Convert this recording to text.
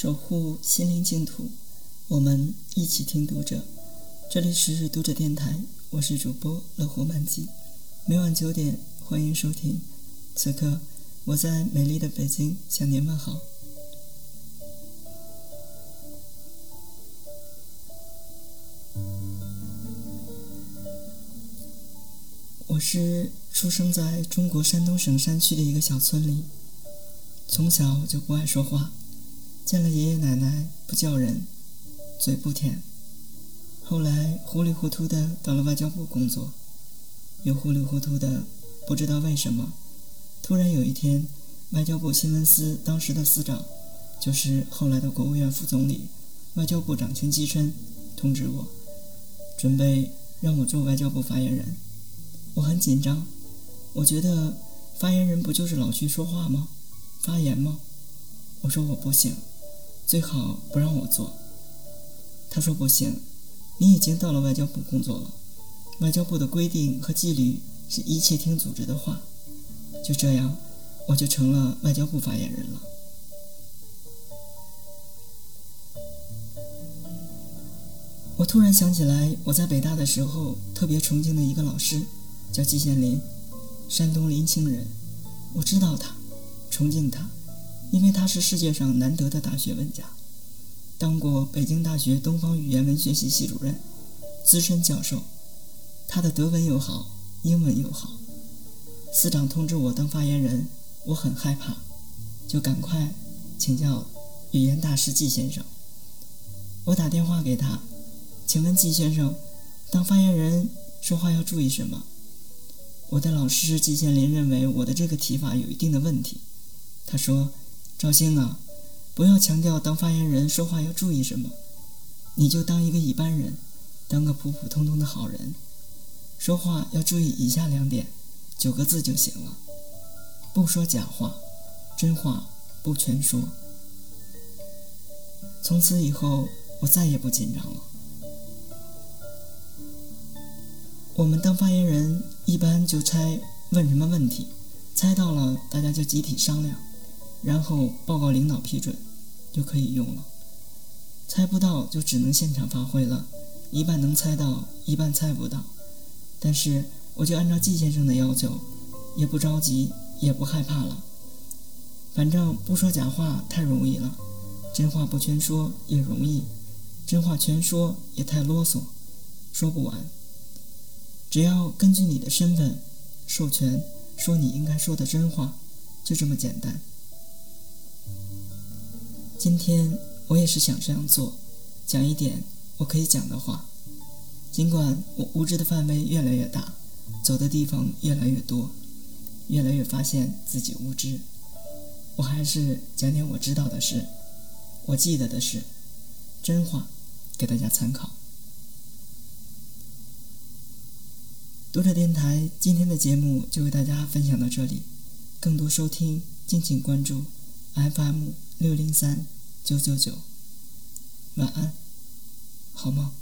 守护心灵净土，我们一起听读者。这里是读者电台，我是主播乐活漫记。每晚九点，欢迎收听。此刻，我在美丽的北京向您问好。我是出生在中国山东省山区的一个小村里，从小就不爱说话。见了爷爷奶奶不叫人，嘴不甜。后来糊里糊涂的到了外交部工作，又糊里糊涂的不知道为什么，突然有一天，外交部新闻司当时的司长，就是后来的国务院副总理、外交部长秦基琛，通知我，准备让我做外交部发言人。我很紧张，我觉得发言人不就是老去说话吗？发言吗？我说我不行。最好不让我做。他说不行，你已经到了外交部工作了，外交部的规定和纪律是一切听组织的话。就这样，我就成了外交部发言人了。我突然想起来，我在北大的时候特别崇敬的一个老师，叫季羡林，山东临清人。我知道他，崇敬他。因为他是世界上难得的大学问家，当过北京大学东方语言文学系系主任、资深教授。他的德文又好，英文又好。司长通知我当发言人，我很害怕，就赶快请教语言大师季先生。我打电话给他，请问季先生，当发言人说话要注意什么？我的老师季羡林认为我的这个提法有一定的问题，他说。赵兴啊，不要强调当发言人说话要注意什么，你就当一个一般人，当个普普通通的好人，说话要注意以下两点，九个字就行了：不说假话，真话不全说。从此以后，我再也不紧张了。我们当发言人一般就猜问什么问题，猜到了大家就集体商量。然后报告领导批准，就可以用了。猜不到就只能现场发挥了，一半能猜到，一半猜不到。但是我就按照季先生的要求，也不着急，也不害怕了。反正不说假话太容易了，真话不全说也容易，真话全说也太啰嗦，说不完。只要根据你的身份授权说你应该说的真话，就这么简单。今天我也是想这样做，讲一点我可以讲的话。尽管我无知的范围越来越大，走的地方越来越多，越来越发现自己无知，我还是讲点我知道的事，我记得的事，真话，给大家参考。读者电台今天的节目就为大家分享到这里，更多收听敬请关注 FM。六零三九九九，晚安，好吗？